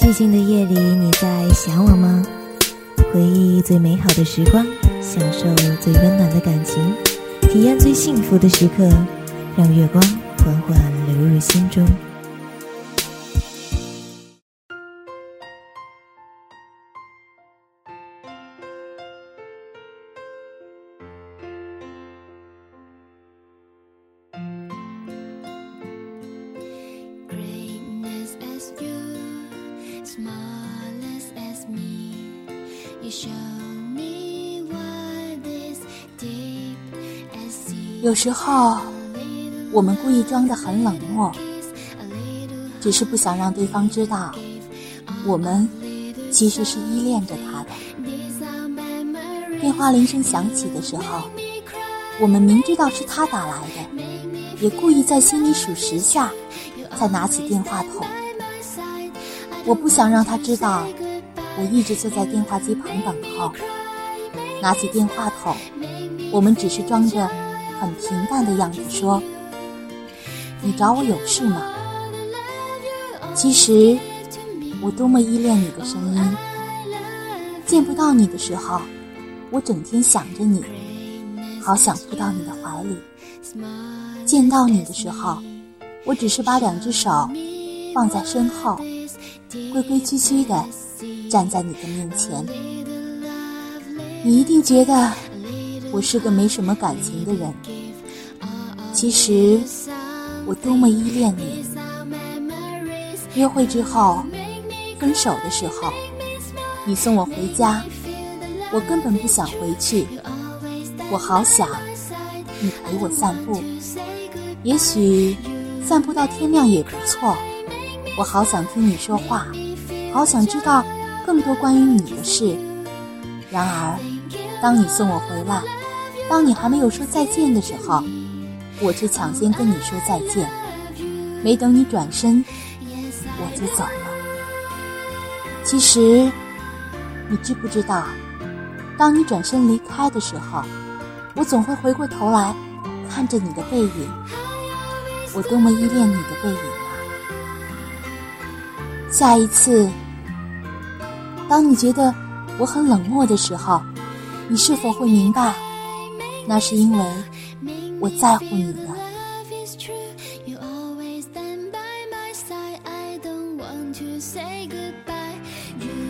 寂静的夜里，你在想我吗？回忆最美好的时光，享受最温暖的感情，体验最幸福的时刻，让月光缓缓流入心中。有时候，我们故意装得很冷漠，只是不想让对方知道，我们其实是依恋着他的。电话铃声响起的时候，我们明知道是他打来的，也故意在心里数十下，才拿起电话筒。我不想让他知道，我一直坐在电话机旁等候。拿起电话筒，我们只是装着。很平淡的样子说：“你找我有事吗？”其实，我多么依恋你的声音。见不到你的时候，我整天想着你，好想扑到你的怀里。见到你的时候，我只是把两只手放在身后，规规矩矩的站在你的面前。你一定觉得。我是个没什么感情的人，其实我多么依恋你。约会之后，分手的时候，你送我回家，我根本不想回去。我好想你陪我散步，也许散步到天亮也不错。我好想听你说话，好想知道更多关于你的事。然而，当你送我回来。当你还没有说再见的时候，我却抢先跟你说再见。没等你转身，我就走了。其实，你知不知道，当你转身离开的时候，我总会回过头来看着你的背影。我多么依恋你的背影啊！下一次，当你觉得我很冷漠的时候，你是否会明白？那是因为我在乎你呢。To